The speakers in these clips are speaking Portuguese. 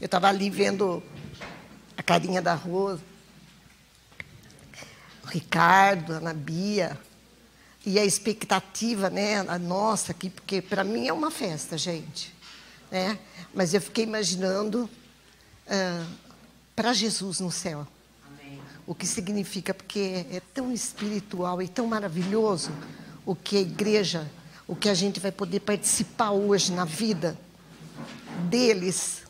Eu estava ali vendo a carinha da Rosa, o Ricardo, a Ana Bia, e a expectativa, né, a nossa aqui, porque para mim é uma festa, gente, né? Mas eu fiquei imaginando para Jesus no céu. O que significa, porque é tão espiritual e tão maravilhoso o que a igreja, o que a gente vai poder participar hoje na vida deles.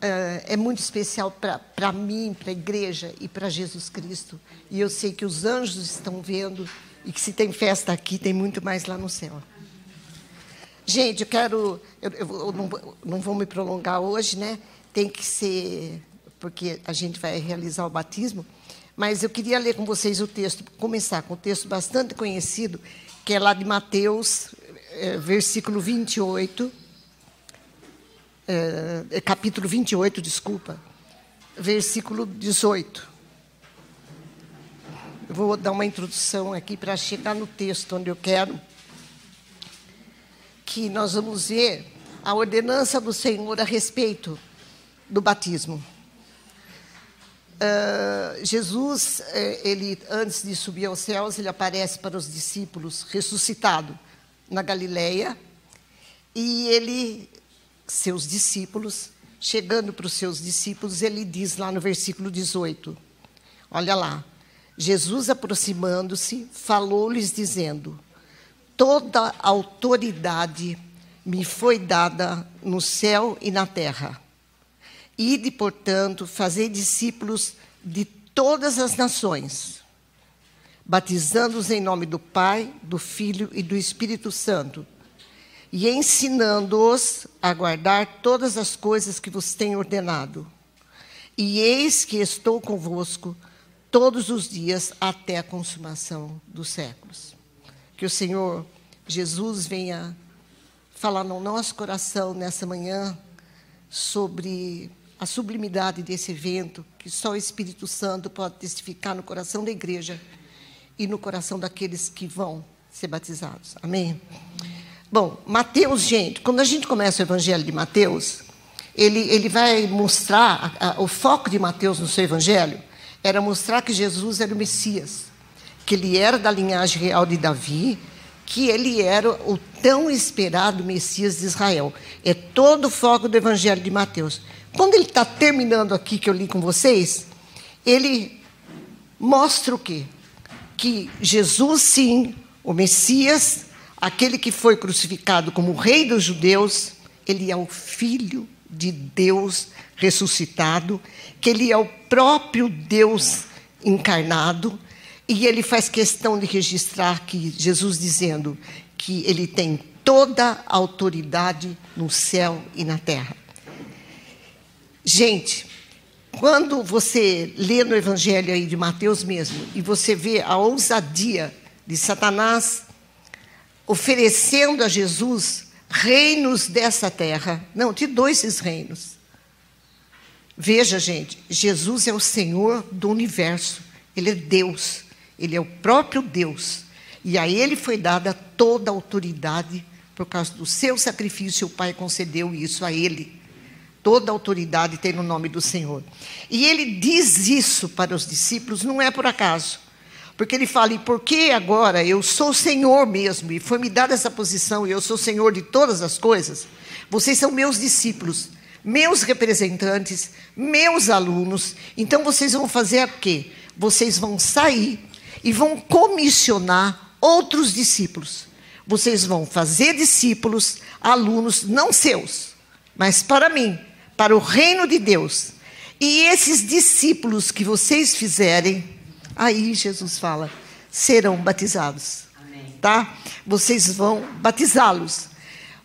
Uh, é muito especial para mim, para a igreja e para Jesus Cristo. E eu sei que os anjos estão vendo e que se tem festa aqui, tem muito mais lá no céu. Gente, eu quero. Eu, eu não, não vou me prolongar hoje, né? Tem que ser. Porque a gente vai realizar o batismo. Mas eu queria ler com vocês o texto, começar com um texto bastante conhecido, que é lá de Mateus, é, versículo 28. É, capítulo 28, desculpa. Versículo 18. Eu vou dar uma introdução aqui para chegar no texto onde eu quero. Que nós vamos ver a ordenança do Senhor a respeito do batismo. Uh, Jesus, ele antes de subir aos céus, ele aparece para os discípulos ressuscitado na Galileia e ele, seus discípulos, chegando para os seus discípulos, ele diz lá no versículo 18, olha lá, Jesus, aproximando-se, falou-lhes, dizendo: Toda autoridade me foi dada no céu e na terra. Ide, portanto, fazer discípulos de todas as nações, batizando-os em nome do Pai, do Filho e do Espírito Santo, e ensinando-os a guardar todas as coisas que vos tenho ordenado. E eis que estou convosco todos os dias até a consumação dos séculos. Que o Senhor Jesus venha falar no nosso coração nessa manhã sobre a sublimidade desse evento, que só o Espírito Santo pode testificar no coração da igreja e no coração daqueles que vão ser batizados. Amém? Bom, Mateus, gente, quando a gente começa o Evangelho de Mateus, ele, ele vai mostrar a, a, o foco de Mateus no seu Evangelho era mostrar que Jesus era o Messias, que ele era da linhagem real de Davi, que ele era o tão esperado Messias de Israel. É todo o foco do Evangelho de Mateus. Quando ele está terminando aqui, que eu li com vocês, ele mostra o quê? Que Jesus, sim, o Messias, aquele que foi crucificado como rei dos judeus, ele é o filho de Deus ressuscitado, que ele é o próprio Deus encarnado, e ele faz questão de registrar que Jesus dizendo que ele tem toda a autoridade no céu e na terra. Gente, quando você lê no Evangelho aí de Mateus mesmo, e você vê a ousadia de Satanás oferecendo a Jesus reinos dessa terra, não, dou esses reinos. Veja, gente, Jesus é o Senhor do universo. Ele é Deus. Ele é o próprio Deus. E a ele foi dada toda a autoridade por causa do seu sacrifício. O Pai concedeu isso a ele. Toda a autoridade tem no nome do Senhor. E ele diz isso para os discípulos, não é por acaso. Porque ele fala, e por que agora eu sou Senhor mesmo, e foi me dada essa posição, e eu sou Senhor de todas as coisas, vocês são meus discípulos meus representantes, meus alunos. Então vocês vão fazer o quê? Vocês vão sair e vão comissionar outros discípulos. Vocês vão fazer discípulos, alunos não seus, mas para mim, para o reino de Deus. E esses discípulos que vocês fizerem, aí Jesus fala, serão batizados. Amém. Tá? Vocês vão batizá-los.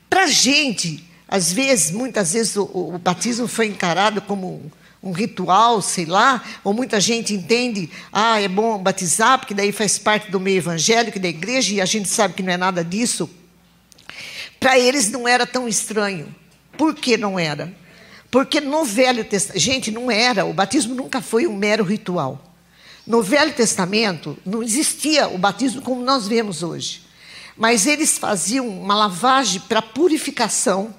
Para a gente, às vezes, muitas vezes, o, o batismo foi encarado como um, um ritual, sei lá, ou muita gente entende, ah, é bom batizar, porque daí faz parte do meio evangélico da igreja, e a gente sabe que não é nada disso. Para eles não era tão estranho. Por que não era? Porque no Velho Testamento, gente, não era, o batismo nunca foi um mero ritual. No Velho Testamento não existia o batismo como nós vemos hoje. Mas eles faziam uma lavagem para purificação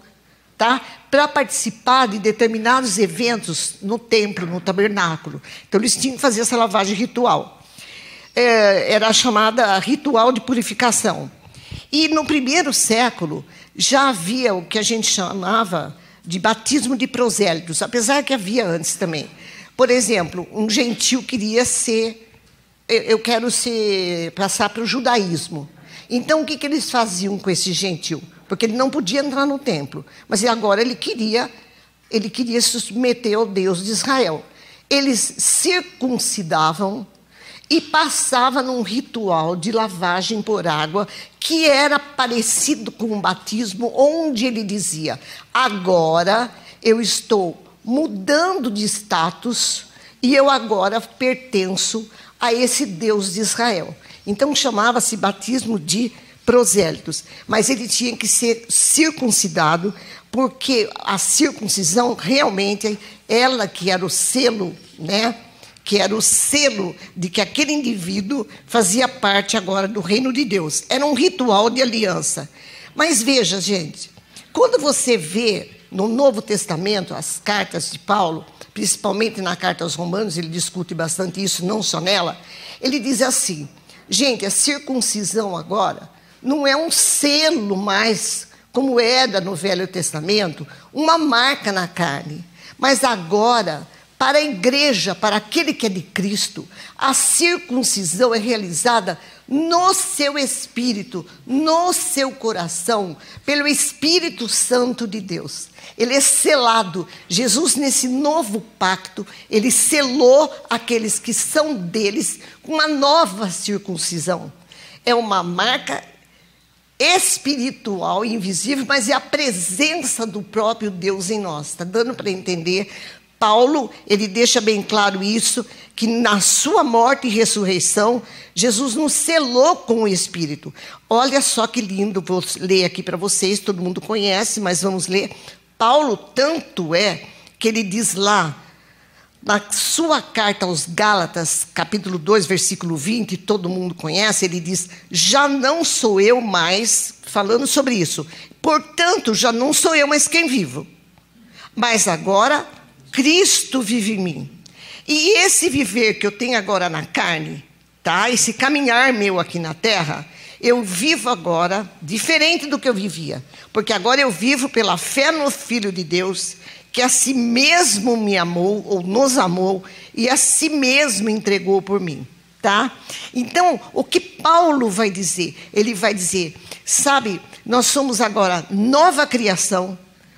tá? Para participar de determinados eventos no templo, no tabernáculo. Então eles tinham que fazer essa lavagem ritual. É, era chamada ritual de purificação. E no primeiro século já havia o que a gente chamava de batismo de prosélitos, apesar que havia antes também. Por exemplo, um gentil queria ser, eu quero ser passar para o judaísmo. Então, o que, que eles faziam com esse gentil? Porque ele não podia entrar no templo, mas agora ele queria, ele queria se submeter ao Deus de Israel. Eles circuncidavam e passava num ritual de lavagem por água que era parecido com um batismo, onde ele dizia: agora eu estou mudando de status e eu agora pertenço a esse Deus de Israel. Então chamava-se batismo de prosélitos, mas ele tinha que ser circuncidado, porque a circuncisão realmente ela que era o selo, né? Que era o selo de que aquele indivíduo fazia parte agora do reino de Deus. Era um ritual de aliança. Mas veja, gente, quando você vê no Novo Testamento as cartas de Paulo, principalmente na carta aos Romanos, ele discute bastante isso, não só nela. Ele diz assim: Gente, a circuncisão agora não é um selo mais, como era no Velho Testamento, uma marca na carne. Mas agora, para a igreja, para aquele que é de Cristo, a circuncisão é realizada no seu espírito, no seu coração, pelo Espírito Santo de Deus. Ele é selado. Jesus, nesse novo pacto, ele selou aqueles que são deles com uma nova circuncisão. É uma marca espiritual, invisível, mas é a presença do próprio Deus em nós. Está dando para entender? Paulo, ele deixa bem claro isso, que na sua morte e ressurreição, Jesus nos selou com o Espírito. Olha só que lindo, vou ler aqui para vocês, todo mundo conhece, mas vamos ler. Paulo, tanto é que ele diz lá, na sua carta aos Gálatas, capítulo 2, versículo 20, todo mundo conhece, ele diz: Já não sou eu mais, falando sobre isso, portanto, já não sou eu mais quem vivo, mas agora Cristo vive em mim. E esse viver que eu tenho agora na carne, tá? Esse caminhar meu aqui na terra, eu vivo agora diferente do que eu vivia, porque agora eu vivo pela fé no Filho de Deus que a si mesmo me amou, ou nos amou, e a si mesmo entregou por mim. Tá? Então, o que Paulo vai dizer? Ele vai dizer, sabe, nós somos agora nova criação,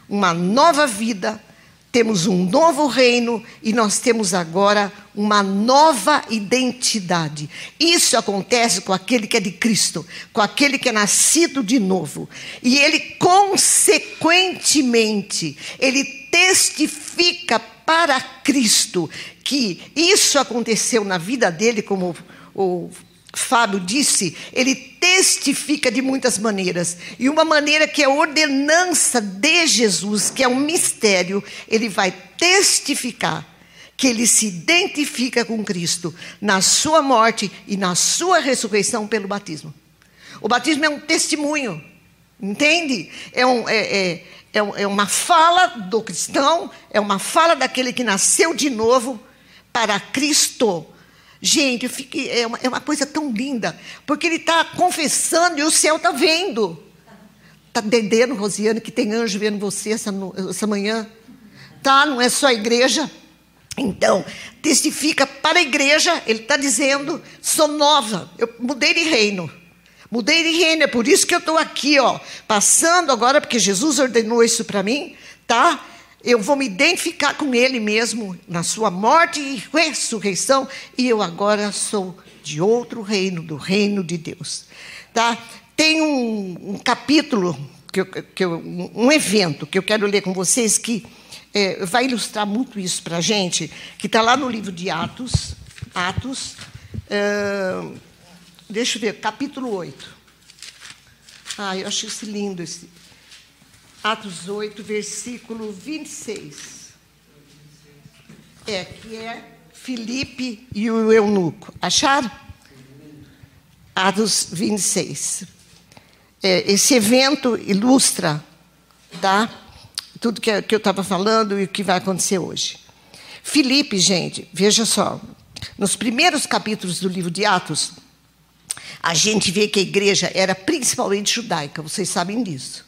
uma nova vida, temos um novo reino e nós temos agora uma nova identidade. Isso acontece com aquele que é de Cristo, com aquele que é nascido de novo. E ele, consequentemente, ele testifica para Cristo que isso aconteceu na vida dele, como o Fábio disse, ele testifica de muitas maneiras. E uma maneira que é ordenança de Jesus, que é um mistério, ele vai testificar que ele se identifica com Cristo na sua morte e na sua ressurreição pelo batismo. O batismo é um testemunho, entende? É, um, é, é, é, é uma fala do cristão, é uma fala daquele que nasceu de novo para Cristo Gente, fiquei, é, uma, é uma coisa tão linda, porque ele está confessando e o céu está vendo. Está entendendo, Rosiane, que tem anjo vendo você essa, essa manhã? Tá, não é só a igreja. Então, testifica para a igreja, ele está dizendo: sou nova, eu mudei de reino. Mudei de reino, é por isso que eu estou aqui, ó, passando agora, porque Jesus ordenou isso para mim, tá? Eu vou me identificar com Ele mesmo na sua morte e ressurreição, e eu agora sou de outro reino, do reino de Deus. Tá? Tem um, um capítulo, que eu, que eu, um evento que eu quero ler com vocês que é, vai ilustrar muito isso para a gente, que está lá no livro de Atos, Atos, é, deixa eu ver, capítulo 8. Ah, eu acho isso lindo, esse, Atos 8, versículo 26. É, que é Filipe e o eunuco. Acharam? Atos 26. É, esse evento ilustra, tá? tudo que, que eu estava falando e o que vai acontecer hoje. Filipe, gente, veja só, nos primeiros capítulos do livro de Atos, a gente vê que a igreja era principalmente judaica, vocês sabem disso.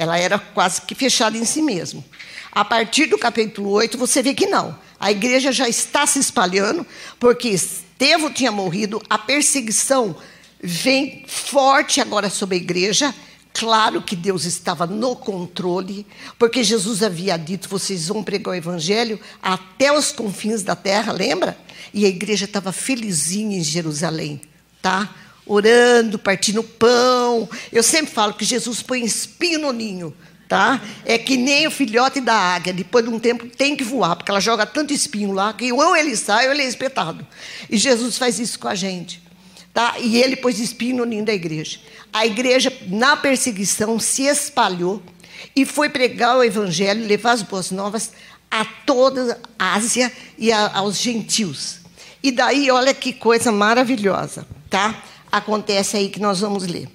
Ela era quase que fechada em si mesma. A partir do capítulo 8, você vê que não. A igreja já está se espalhando, porque Estevão tinha morrido, a perseguição vem forte agora sobre a igreja. Claro que Deus estava no controle, porque Jesus havia dito: vocês vão pregar o evangelho até os confins da terra, lembra? E a igreja estava felizinha em Jerusalém, tá? Orando, partindo pão. Eu sempre falo que Jesus põe espinho no ninho, tá? É que nem o filhote da águia, depois de um tempo tem que voar, porque ela joga tanto espinho lá que ou ele sai ou ele é espetado. E Jesus faz isso com a gente. Tá? E ele pôs espinho no ninho da igreja. A igreja, na perseguição, se espalhou e foi pregar o evangelho, levar as boas novas a toda a Ásia e a, aos gentios. E daí, olha que coisa maravilhosa, tá? Acontece aí que nós vamos ler.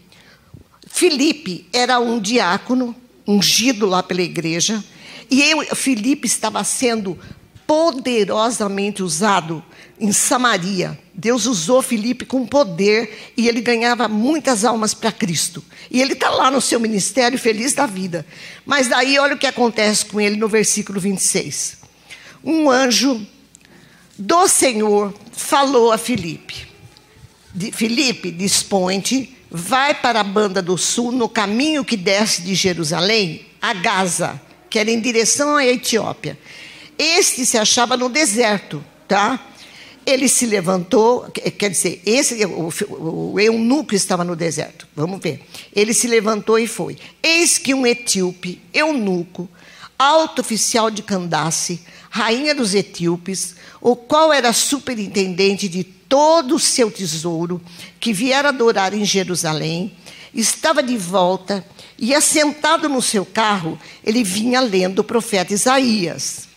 Filipe era um diácono ungido lá pela igreja, e eu, Filipe estava sendo poderosamente usado em Samaria. Deus usou Filipe com poder e ele ganhava muitas almas para Cristo. E ele está lá no seu ministério feliz da vida. Mas daí olha o que acontece com ele no versículo 26. Um anjo do Senhor falou a Filipe. Filipe, dispõe-te, vai para a banda do sul, no caminho que desce de Jerusalém a Gaza, que era em direção à Etiópia. Este se achava no deserto, tá? Ele se levantou, quer dizer, esse, o, o eunuco estava no deserto. Vamos ver. Ele se levantou e foi. Eis que um etíope, eunuco, alto oficial de Candace, rainha dos etíopes, o qual era superintendente de todo o seu tesouro, que viera adorar em Jerusalém, estava de volta e, assentado no seu carro, ele vinha lendo o profeta Isaías.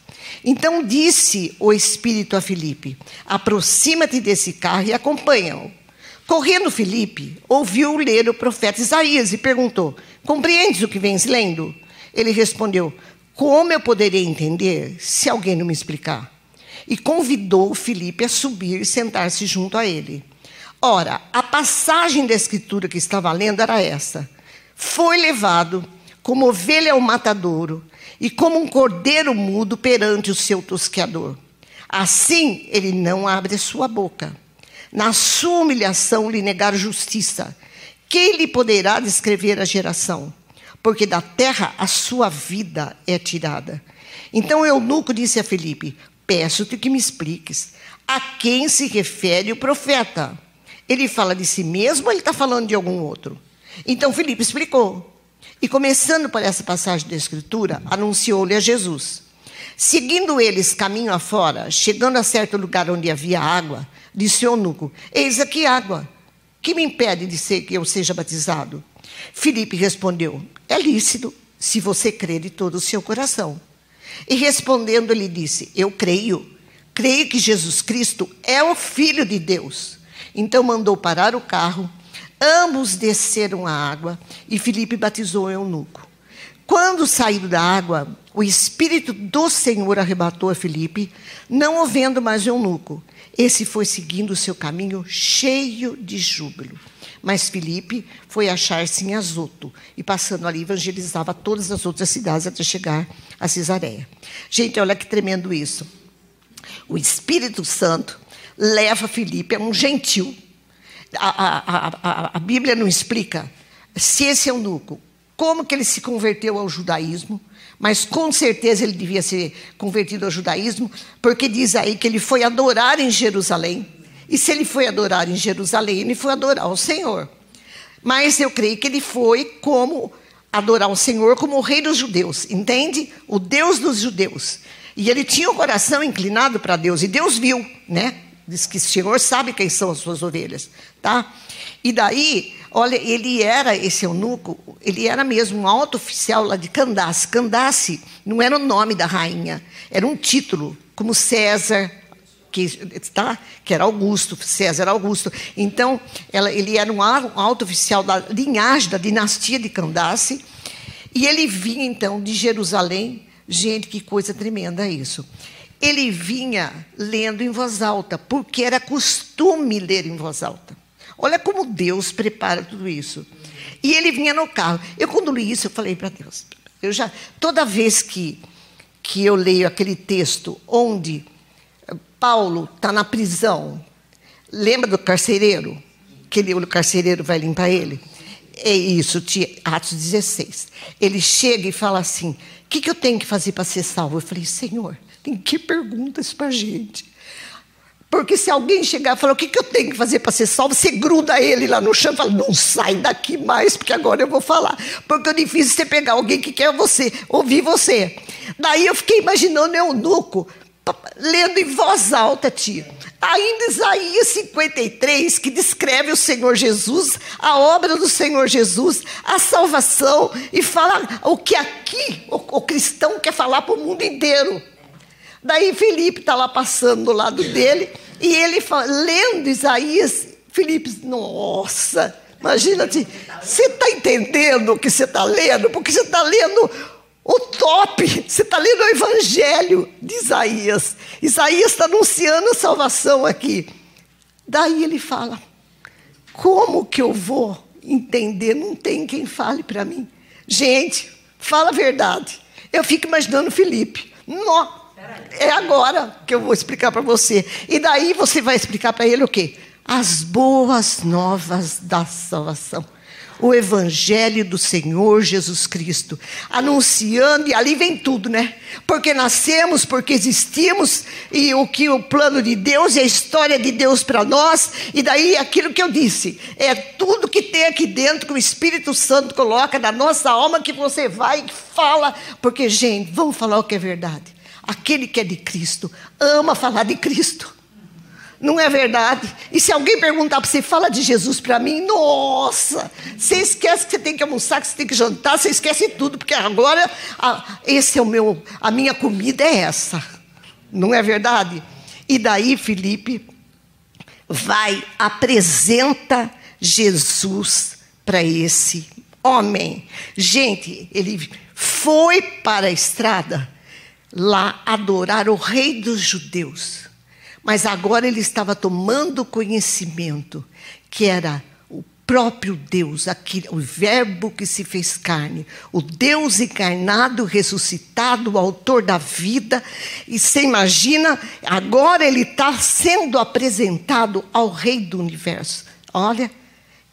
Então disse o Espírito a Filipe: aproxima-te desse carro e acompanha-o. Correndo Filipe, ouviu ler o profeta Isaías e perguntou: Compreendes o que vens lendo? Ele respondeu: Como eu poderia entender se alguém não me explicar? E convidou Filipe a subir e sentar-se junto a ele. Ora, a passagem da escritura que estava lendo era essa: Foi levado como ovelha ao matadouro e como um cordeiro mudo perante o seu tosqueador. Assim ele não abre sua boca. Na sua humilhação lhe negar justiça. Quem lhe poderá descrever a geração? Porque da terra a sua vida é tirada. Então Eunuco disse a Felipe: Peço-te que me expliques a quem se refere o profeta. Ele fala de si mesmo ou ele está falando de algum outro? Então Felipe explicou. E começando por essa passagem da Escritura, anunciou-lhe a Jesus. Seguindo eles caminho afora, chegando a certo lugar onde havia água, disse eunuco: Eis aqui água. Que me impede de ser que eu seja batizado? Filipe respondeu: É lícito, se você crê de todo o seu coração. E respondendo, ele disse: Eu creio. Creio que Jesus Cristo é o Filho de Deus. Então mandou parar o carro Ambos desceram à água e Filipe batizou o eunuco. Quando saíram da água, o Espírito do Senhor arrebatou a Filipe, não o vendo mais eunuco. Esse foi seguindo o seu caminho cheio de júbilo. Mas Filipe foi achar-se em Azoto e, passando ali, evangelizava todas as outras cidades até chegar a Cesareia. Gente, olha que tremendo isso. O Espírito Santo leva Filipe a um gentil a, a, a, a Bíblia não explica se esse eunuco, como que ele se converteu ao judaísmo, mas com certeza ele devia ser convertido ao judaísmo, porque diz aí que ele foi adorar em Jerusalém. E se ele foi adorar em Jerusalém, ele foi adorar o Senhor. Mas eu creio que ele foi como adorar o Senhor como o rei dos judeus, entende? O Deus dos judeus. E ele tinha o coração inclinado para Deus, e Deus viu, né? Diz que o Senhor sabe quem são as suas ovelhas, tá? E daí, olha, ele era, esse eunuco, ele era mesmo um alto oficial lá de Candace. Candace não era o nome da rainha, era um título, como César, que, tá? que era Augusto, César Augusto. Então, ela, ele era um alto oficial da linhagem, da dinastia de Candace. E ele vinha então de Jerusalém. Gente, que coisa tremenda isso. Ele vinha lendo em voz alta, porque era costume ler em voz alta. Olha como Deus prepara tudo isso. E ele vinha no carro. Eu, quando li isso, eu falei para Deus. Eu já, toda vez que, que eu leio aquele texto onde Paulo está na prisão, lembra do carcereiro? Que ele, o carcereiro vai limpar ele? É isso, Atos 16. Ele chega e fala assim: O que, que eu tenho que fazer para ser salvo? Eu falei, Senhor, tem que pergunta isso para a gente. Porque se alguém chegar e falar o que, que eu tenho que fazer para ser salvo, você gruda ele lá no chão e fala, não sai daqui mais, porque agora eu vou falar. Porque é difícil você pegar alguém que quer você, ouvir você. Daí eu fiquei imaginando eunuco, lendo em voz alta, tia. Ainda Isaías 53, que descreve o Senhor Jesus, a obra do Senhor Jesus, a salvação, e fala o que aqui o, o cristão quer falar para o mundo inteiro. Daí Felipe está lá passando do lado dele, e ele fala, lendo Isaías, Felipe, nossa, imagina, você está entendendo o que você está lendo? Porque você está lendo o top. Você está lendo o Evangelho de Isaías. Isaías está anunciando a salvação aqui. Daí ele fala: Como que eu vou entender? Não tem quem fale para mim. Gente, fala a verdade. Eu fico imaginando Felipe. Nó, é agora que eu vou explicar para você. E daí você vai explicar para ele o quê? As boas novas da salvação o Evangelho do Senhor Jesus Cristo, anunciando, e ali vem tudo, né? Porque nascemos, porque existimos, e o que o plano de Deus e a história de Deus para nós, e daí aquilo que eu disse, é tudo que tem aqui dentro que o Espírito Santo coloca na nossa alma que você vai e fala, porque, gente, vamos falar o que é verdade. Aquele que é de Cristo ama falar de Cristo. Não é verdade? E se alguém perguntar para você, fala de Jesus para mim, nossa, você esquece que você tem que almoçar, que você tem que jantar, você esquece tudo, porque agora a, esse é o meu, a minha comida é essa. Não é verdade? E daí Felipe vai apresenta Jesus para esse homem. Gente, ele foi para a estrada lá adorar o rei dos judeus. Mas agora ele estava tomando conhecimento que era o próprio Deus, aquele, o Verbo que se fez carne, o Deus encarnado, ressuscitado, o autor da vida. E você imagina, agora ele está sendo apresentado ao Rei do universo. Olha,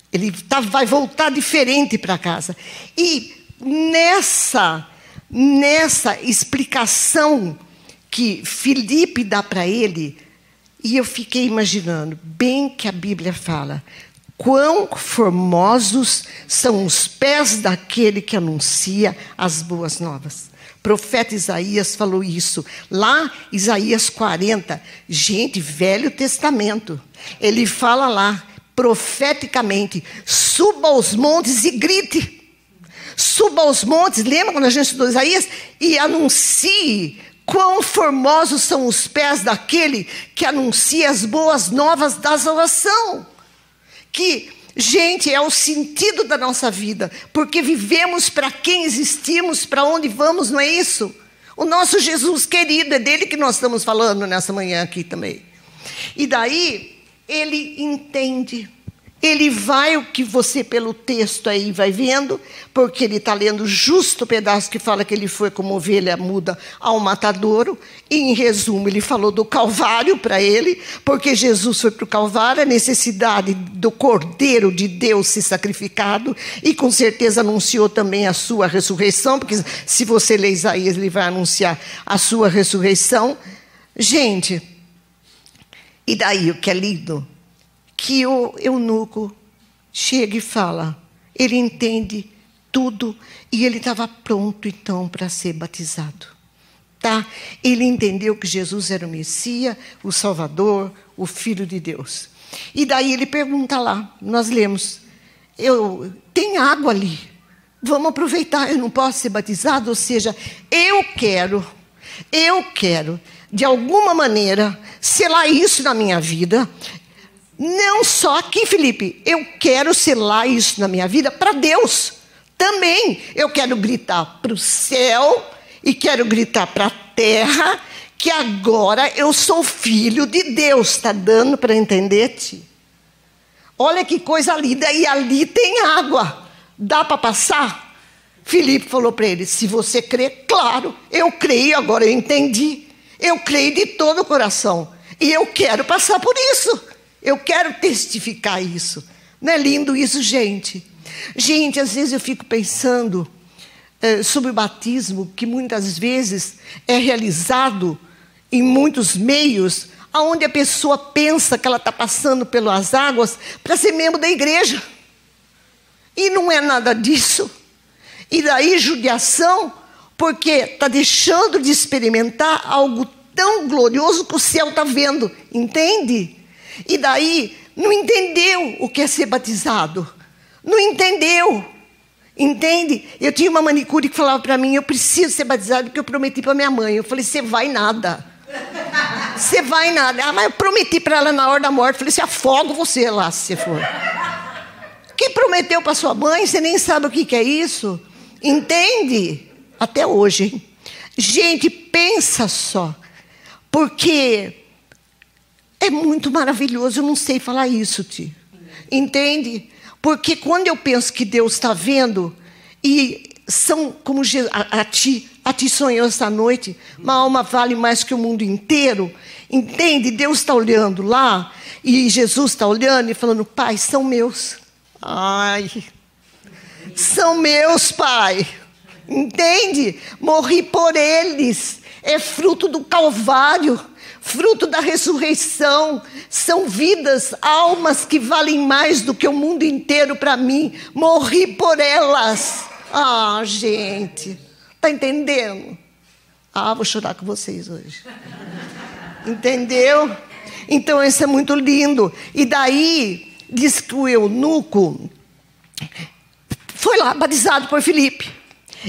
ele tá, vai voltar diferente para casa. E nessa, nessa explicação que Filipe dá para ele, e eu fiquei imaginando, bem que a Bíblia fala, quão formosos são os pés daquele que anuncia as boas novas. O profeta Isaías falou isso. Lá, Isaías 40, gente, Velho Testamento. Ele fala lá, profeticamente: suba aos montes e grite. Suba aos montes, lembra quando a gente estudou Isaías? E anuncie Quão formosos são os pés daquele que anuncia as boas novas da salvação. Que, gente, é o sentido da nossa vida, porque vivemos para quem existimos, para onde vamos, não é isso? O nosso Jesus querido, é dele que nós estamos falando nessa manhã aqui também. E daí, ele entende ele vai o que você, pelo texto aí, vai vendo, porque ele está lendo justo o pedaço que fala que ele foi como ovelha muda ao matadouro. E, em resumo, ele falou do Calvário para ele, porque Jesus foi para o Calvário, a necessidade do Cordeiro de Deus ser sacrificado, e com certeza anunciou também a sua ressurreição, porque se você ler Isaías, ele vai anunciar a sua ressurreição. Gente, e daí o que é lindo? Que o eunuco chega e fala. Ele entende tudo e ele estava pronto então para ser batizado. Tá? Ele entendeu que Jesus era o Messias, o Salvador, o Filho de Deus. E daí ele pergunta lá, nós lemos, eu tem água ali. Vamos aproveitar, eu não posso ser batizado, ou seja, eu quero, eu quero de alguma maneira selar isso na minha vida. Não só aqui, Felipe, eu quero selar isso na minha vida para Deus. Também eu quero gritar para o céu e quero gritar para a terra que agora eu sou filho de Deus. Está dando para entender-te? Olha que coisa linda. E ali tem água. Dá para passar? Filipe falou para ele: Se você crê, claro, eu creio, agora eu entendi. Eu creio de todo o coração. E eu quero passar por isso. Eu quero testificar isso. Não é lindo isso, gente? Gente, às vezes eu fico pensando é, sobre o batismo, que muitas vezes é realizado em muitos meios, onde a pessoa pensa que ela está passando pelas águas para ser membro da igreja. E não é nada disso. E daí judiação, porque está deixando de experimentar algo tão glorioso que o céu está vendo, entende? E daí não entendeu o que é ser batizado, não entendeu, entende? Eu tinha uma manicure que falava para mim: eu preciso ser batizado porque eu prometi para minha mãe. Eu falei: você vai nada. Você vai nada. Ah, mas eu prometi para ela na hora da morte. Eu falei: se afogo você lá, se você for. Quem prometeu para sua mãe, você nem sabe o que, que é isso. Entende? Até hoje. Hein? Gente, pensa só. Porque é muito maravilhoso, eu não sei falar isso, Ti. Entende? Porque quando eu penso que Deus está vendo, e são como a, a, ti, a ti sonhou esta noite, uma alma vale mais que o mundo inteiro. Entende? Deus está olhando lá, e Jesus está olhando e falando: Pai, são meus. Ai, são meus, Pai. Entende? Morri por eles. É fruto do Calvário, fruto da ressurreição. São vidas, almas que valem mais do que o mundo inteiro para mim. Morri por elas. Ah, gente, tá entendendo? Ah, vou chorar com vocês hoje. Entendeu? Então, isso é muito lindo. E daí, diz que o eunuco foi lá, batizado por Filipe.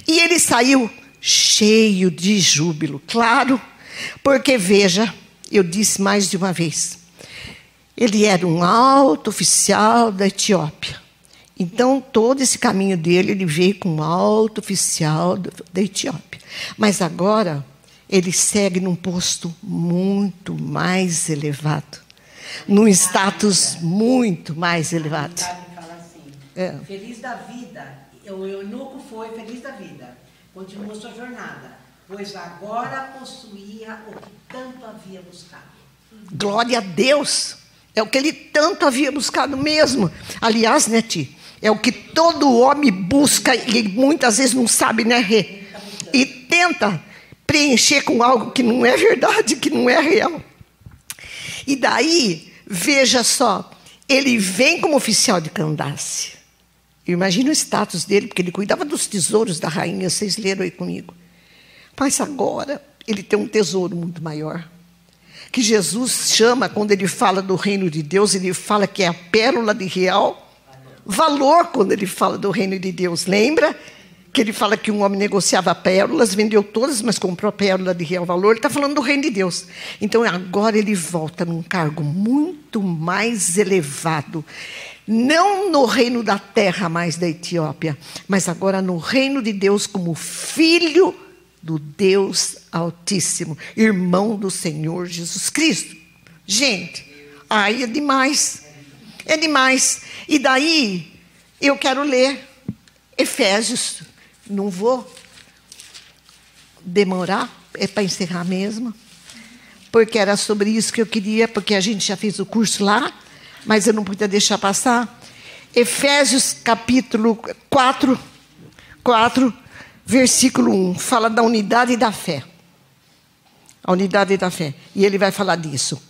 E ele saiu cheio de júbilo, claro, porque veja, eu disse mais de uma vez, ele era um alto oficial da Etiópia. Então, todo esse caminho dele, ele veio com um alto oficial da Etiópia. Mas agora, ele segue num posto muito mais elevado, num status muito mais elevado. É. Feliz da vida. O eunuco foi feliz da vida. Continuou sua jornada. Pois agora possuía o que tanto havia buscado. Glória a Deus. É o que ele tanto havia buscado mesmo. Aliás, né, Ti? É o que todo homem busca e muitas vezes não sabe, né, Rê? E tenta preencher com algo que não é verdade, que não é real. E daí, veja só, ele vem como oficial de Candace. Imagina o status dele, porque ele cuidava dos tesouros da rainha, vocês leram aí comigo. Mas agora ele tem um tesouro muito maior. Que Jesus chama, quando ele fala do reino de Deus, ele fala que é a pérola de real valor quando ele fala do reino de Deus. Lembra? Que ele fala que um homem negociava pérolas, vendeu todas, mas comprou a pérola de real valor. Ele está falando do reino de Deus. Então agora ele volta num cargo muito mais elevado não no reino da terra mais da Etiópia, mas agora no reino de Deus como filho do Deus Altíssimo, irmão do Senhor Jesus Cristo. Gente, aí é demais. É demais. E daí eu quero ler Efésios. Não vou demorar, é para encerrar mesmo. Porque era sobre isso que eu queria, porque a gente já fez o curso lá mas eu não podia deixar passar. Efésios capítulo 4, 4, versículo 1, fala da unidade da fé. A unidade da fé. E ele vai falar disso.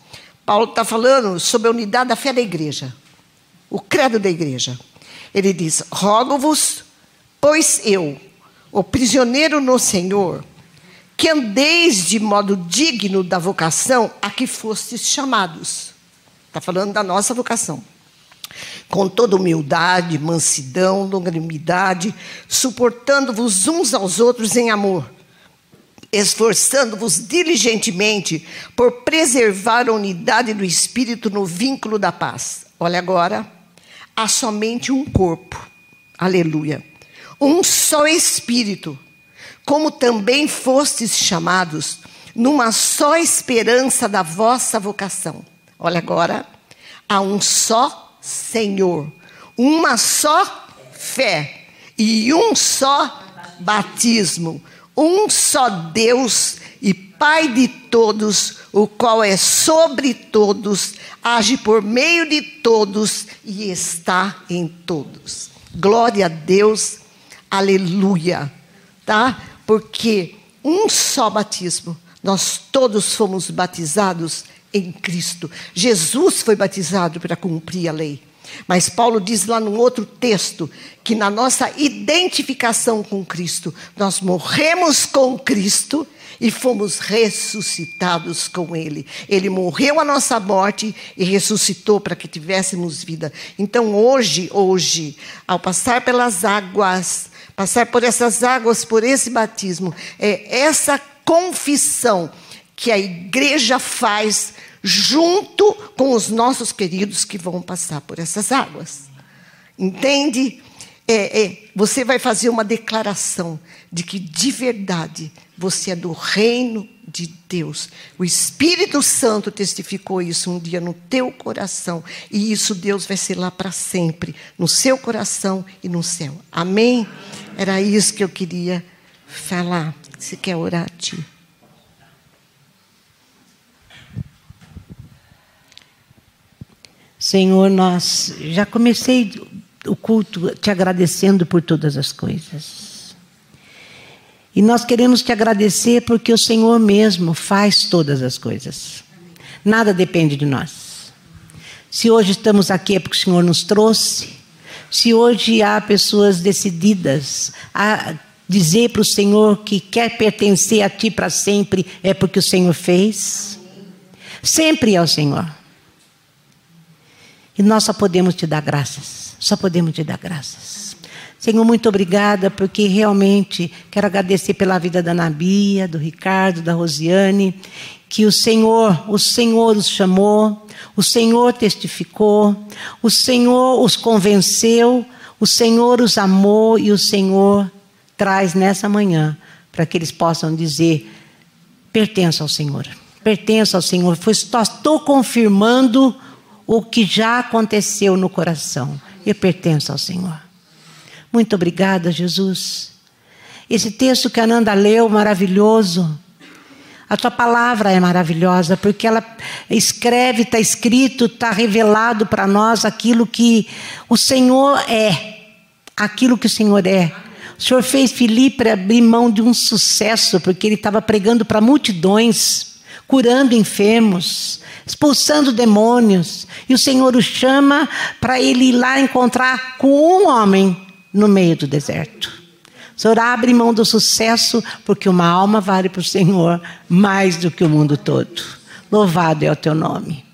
Paulo está falando sobre a unidade da fé da igreja. O credo da igreja. Ele diz: Rogo-vos, pois eu, o prisioneiro no Senhor, que andeis de modo digno da vocação a que fostes chamados Está falando da nossa vocação. Com toda humildade, mansidão, longanimidade, suportando-vos uns aos outros em amor, esforçando-vos diligentemente por preservar a unidade do espírito no vínculo da paz. Olha agora, há somente um corpo. Aleluia. um só Espírito, como também fostes chamados, numa só esperança da vossa vocação. Olha agora, há um só Senhor, uma só fé e um só batismo, um só Deus e Pai de todos, o qual é sobre todos, age por meio de todos e está em todos. Glória a Deus, aleluia, tá? Porque um só batismo, nós todos fomos batizados em Cristo. Jesus foi batizado para cumprir a lei. Mas Paulo diz lá num outro texto que na nossa identificação com Cristo, nós morremos com Cristo e fomos ressuscitados com Ele. Ele morreu a nossa morte e ressuscitou para que tivéssemos vida. Então, hoje, hoje, ao passar pelas águas, passar por essas águas, por esse batismo, é essa confissão que a igreja faz junto com os nossos queridos que vão passar por essas águas. Entende? É, é, você vai fazer uma declaração de que de verdade você é do reino de Deus. O Espírito Santo testificou isso um dia no teu coração. E isso Deus vai ser lá para sempre, no seu coração e no céu. Amém? Era isso que eu queria falar. Você quer orar, tio? Senhor, nós já comecei o culto te agradecendo por todas as coisas. E nós queremos te agradecer porque o Senhor mesmo faz todas as coisas. Nada depende de nós. Se hoje estamos aqui é porque o Senhor nos trouxe. Se hoje há pessoas decididas a dizer para o Senhor que quer pertencer a Ti para sempre, é porque o Senhor fez. Sempre é o Senhor. E nós só podemos te dar graças. Só podemos te dar graças. Senhor, muito obrigada, porque realmente quero agradecer pela vida da Nabia, do Ricardo, da Rosiane, que o Senhor, o Senhor os chamou, o Senhor testificou, o Senhor os convenceu, o Senhor os amou e o Senhor traz nessa manhã para que eles possam dizer: pertenço ao Senhor, pertenço ao Senhor. Estou confirmando o que já aconteceu no coração. Eu pertenço ao Senhor. Muito obrigada, Jesus. Esse texto que a Ananda leu, maravilhoso. A tua palavra é maravilhosa, porque ela escreve, está escrito, está revelado para nós aquilo que o Senhor é. Aquilo que o Senhor é. O Senhor fez Filipe abrir mão de um sucesso, porque ele estava pregando para multidões curando enfermos, expulsando demônios. E o Senhor o chama para ele ir lá encontrar com um homem no meio do deserto. O Senhor abre mão do sucesso, porque uma alma vale para o Senhor mais do que o mundo todo. Louvado é o teu nome.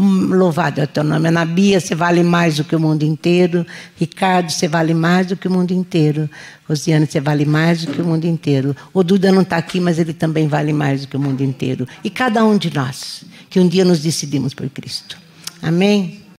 Louvado é o teu nome. Ana Bia, você vale mais do que o mundo inteiro. Ricardo, você vale mais do que o mundo inteiro. Rosiane, você vale mais do que o mundo inteiro. O Duda não está aqui, mas ele também vale mais do que o mundo inteiro. E cada um de nós, que um dia nos decidimos por Cristo. Amém?